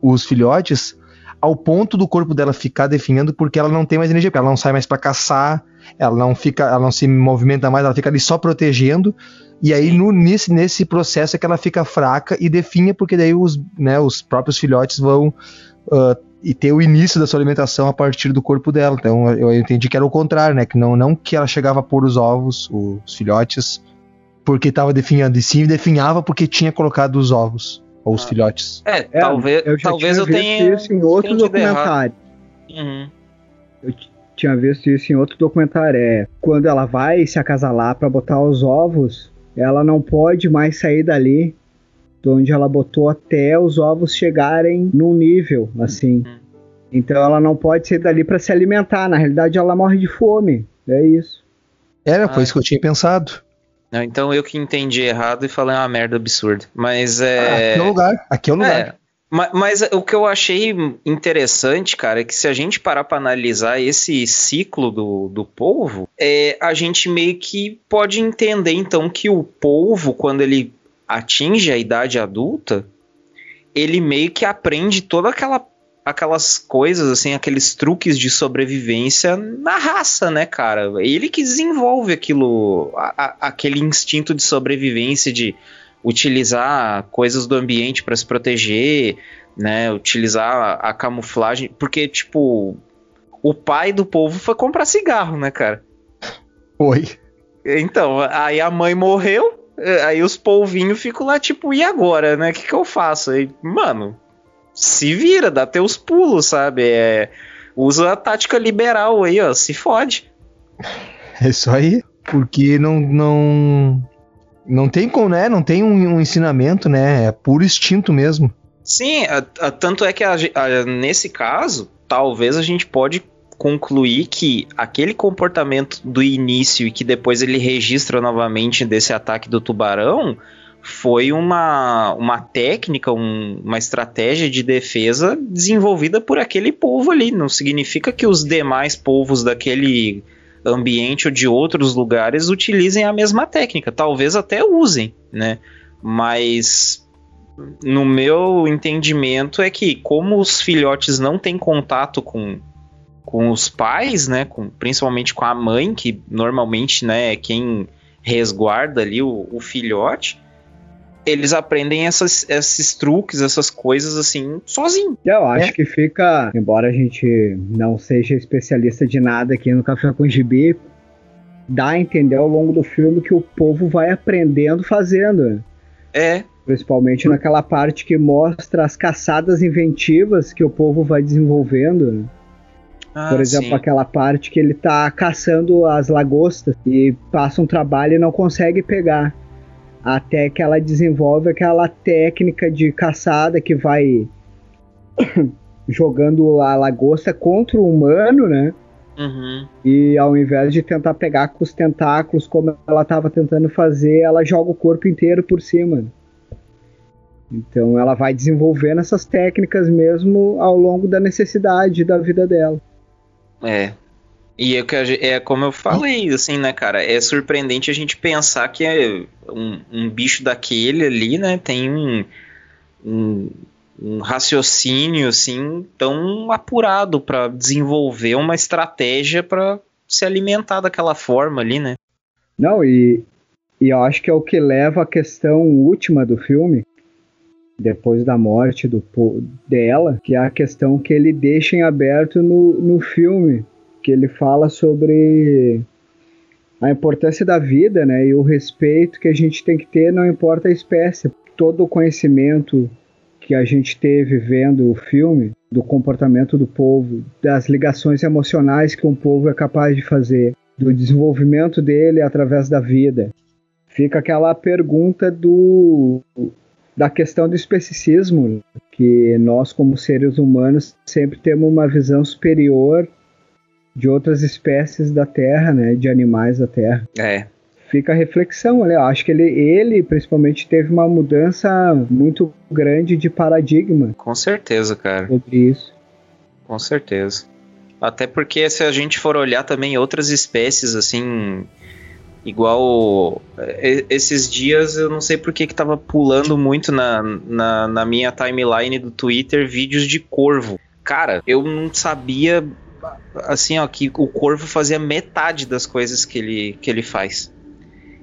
os filhotes ao ponto do corpo dela ficar definhando porque ela não tem mais energia, porque ela não sai mais para caçar, ela não fica, ela não se movimenta mais, ela fica ali só protegendo. E aí no, nesse, nesse processo é que ela fica fraca e definha, porque daí os, né, os próprios filhotes vão uh, e ter o início da sua alimentação a partir do corpo dela. Então eu entendi que era o contrário, né? Que não, não que ela chegava a pôr os ovos, os filhotes, porque estava definhando, e sim definhava porque tinha colocado os ovos, ou os ah. filhotes. É, é talvez eu, talvez eu tenha isso em outro documentário. Uhum. Eu tinha visto isso em outro documentário. É quando ela vai se acasalar para botar os ovos, ela não pode mais sair dali de onde ela botou até os ovos chegarem num nível assim. Uhum. Então ela não pode sair dali para se alimentar. Na realidade, ela morre de fome. É isso. Era, ah, foi isso que eu tinha pensado. Não, então eu que entendi errado e falei uma merda absurda. Mas é. Ah, aqui é o lugar. Aqui é o lugar. É, mas, mas, o que eu achei interessante, cara, é que se a gente parar para analisar esse ciclo do, do polvo, é, a gente meio que pode entender então que o polvo, quando ele atinge a idade adulta, ele meio que aprende toda aquela aquelas coisas assim, aqueles truques de sobrevivência na raça, né, cara? Ele que desenvolve aquilo, a, a, aquele instinto de sobrevivência de utilizar coisas do ambiente para se proteger, né? Utilizar a, camuflagem, porque tipo o pai do povo foi comprar cigarro, né, cara? Foi. Então, aí a mãe morreu, aí os polvinhos ficam lá, tipo, e agora, né? O que, que eu faço? Aí, mano, se vira, dá teus pulos, sabe? É, usa a tática liberal aí, ó, se fode. É isso aí, porque não, não, não tem como, né? Não tem um, um ensinamento, né? É puro instinto mesmo. Sim, a, a, tanto é que a, nesse caso, talvez a gente pode concluir que aquele comportamento do início e que depois ele registra novamente desse ataque do tubarão foi uma, uma técnica, um, uma estratégia de defesa desenvolvida por aquele povo ali. Não significa que os demais povos daquele ambiente ou de outros lugares utilizem a mesma técnica. Talvez até usem, né? Mas no meu entendimento é que como os filhotes não têm contato com, com os pais, né, com, principalmente com a mãe, que normalmente né, é quem resguarda ali o, o filhote, eles aprendem essas, esses truques, essas coisas assim, sozinho. Eu acho é. que fica, embora a gente não seja especialista de nada aqui no Café com Gibi, dá a entender ao longo do filme que o povo vai aprendendo fazendo. É. Principalmente naquela parte que mostra as caçadas inventivas que o povo vai desenvolvendo. Ah, Por exemplo, sim. aquela parte que ele tá caçando as lagostas e passa um trabalho e não consegue pegar até que ela desenvolve aquela técnica de caçada que vai jogando a lagosta contra o humano, né? Uhum. E ao invés de tentar pegar com os tentáculos, como ela estava tentando fazer, ela joga o corpo inteiro por cima. Então ela vai desenvolvendo essas técnicas mesmo ao longo da necessidade da vida dela. É, e é, que é como eu falei, assim, né, cara? É surpreendente a gente pensar que é um, um bicho daquele ali, né, tem um, um, um raciocínio, assim, tão apurado para desenvolver uma estratégia para se alimentar daquela forma ali, né? Não, e, e eu acho que é o que leva à questão última do filme, depois da morte do, dela, que é a questão que ele deixa em aberto no, no filme que ele fala sobre a importância da vida, né, e o respeito que a gente tem que ter, não importa a espécie. Todo o conhecimento que a gente teve vendo o filme, do comportamento do povo, das ligações emocionais que um povo é capaz de fazer, do desenvolvimento dele através da vida. Fica aquela pergunta do da questão do especicismo, que nós, como seres humanos, sempre temos uma visão superior de outras espécies da Terra, né, de animais da Terra. É. Fica a reflexão? Eu acho que ele, ele principalmente teve uma mudança muito grande de paradigma Com certeza, cara. sobre isso. Com certeza. Até porque se a gente for olhar também outras espécies, assim, igual e- esses dias eu não sei por que que tava pulando muito na, na, na minha timeline do Twitter vídeos de corvo. Cara, eu não sabia, assim, ó, que o corvo fazia metade das coisas que ele, que ele faz.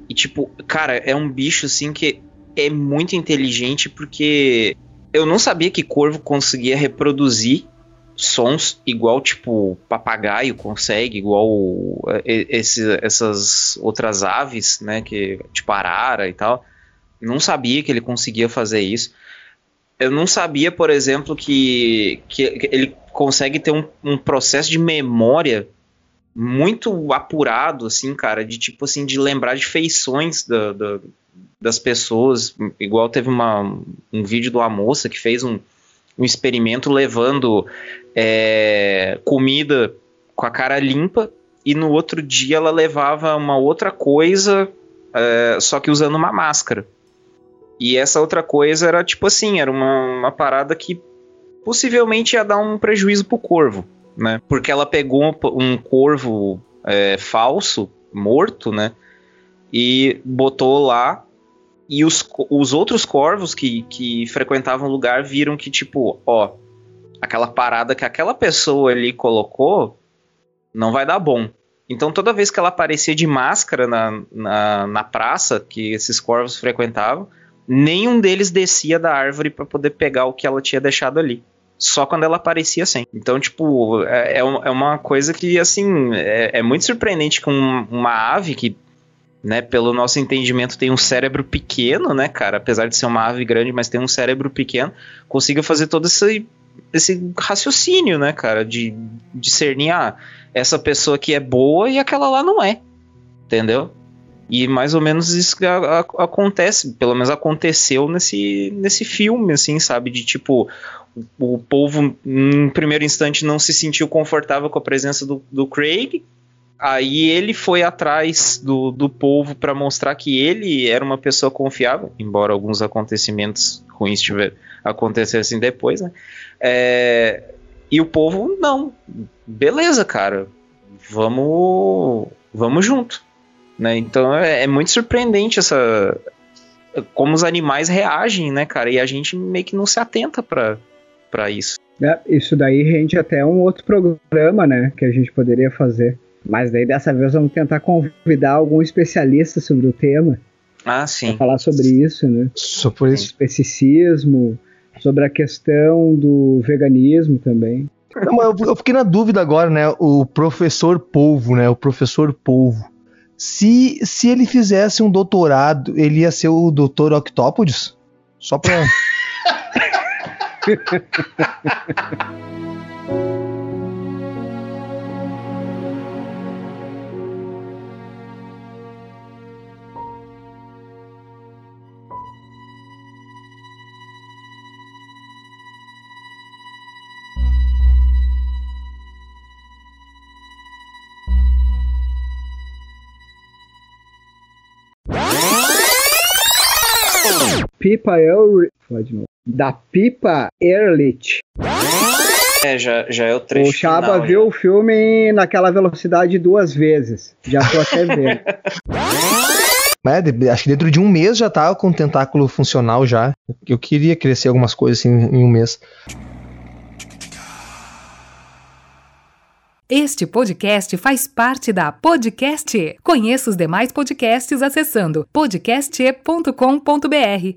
E tipo, cara, é um bicho, assim, que é muito inteligente porque eu não sabia que corvo conseguia reproduzir sons igual tipo papagaio consegue, igual eh, esse- essas outras aves, né, que tipo arara e tal. Não sabia que ele conseguia fazer isso. Eu não sabia, por exemplo, que, que ele consegue ter um, um processo de memória muito apurado, assim, cara, de tipo assim, de lembrar de feições da- da- das pessoas. Igual teve uma, um vídeo de uma moça que fez um, um experimento levando é, comida com a cara limpa e no outro dia ela levava uma outra coisa, é, só que usando uma máscara. E essa outra coisa era tipo assim, era uma, uma parada que possivelmente ia dar um prejuízo pro corvo, né? Porque ela pegou um, corvo é, falso, morto, né? E botou lá e os, os outros corvos que, que frequentavam o lugar viram que, tipo, ó, aquela parada que aquela pessoa ali colocou não vai dar bom. Então, toda vez que ela aparecia de máscara na, na, na praça que esses corvos frequentavam, nenhum deles descia da árvore para poder pegar o que ela tinha deixado ali. Só quando ela aparecia sem. Então, tipo, é, é é uma coisa que, assim, é, é muito surpreendente que um- uma ave que né, pelo nosso entendimento, tem um cérebro pequeno, né, cara? Apesar de ser uma ave grande, mas tem um cérebro pequeno, consiga fazer todo esse, esse raciocínio, né, cara? De discernir, ah, essa pessoa aqui é boa e aquela lá não é. Entendeu? E mais ou menos isso a- a- acontece, pelo menos aconteceu nesse, nesse filme, assim, sabe? De tipo, o, o povo, em primeiro instante, não se sentiu confortável com a presença do, do Craig. Aí ele foi atrás do, do povo para mostrar que ele era uma pessoa confiável, embora alguns acontecimentos ruins tiver, acontecessem depois, né? É, e o povo, não. Beleza, cara. Vamos, vamos junto. Né? Então é, é muito surpreendente essa. Como os animais reagem, né, cara? E a gente meio que não se atenta pra, pra isso. É, isso daí rende até um outro programa, né, que a gente poderia fazer. Mas daí dessa vez vamos tentar convidar algum especialista sobre o tema, Ah, para sim. falar sobre isso, né? Só por isso. Especicismo, sobre a questão do veganismo também. Não, eu, eu fiquei na dúvida agora, né? O professor Polvo, né? O professor Polvo. Se, se ele fizesse um doutorado, ele ia ser o doutor Octópodes? Só pra. Pipa Ehrlich, de novo. Da Pipa Ehrlich. É, já, já é o trecho O Chaba final, viu já. o filme naquela velocidade duas vezes. Já tô até vendo. É, acho que dentro de um mês já tá com o tentáculo funcional já. Eu queria crescer algumas coisas assim em um mês. Este podcast faz parte da Podcast. E. Conheça os demais podcasts acessando podcast.com.br.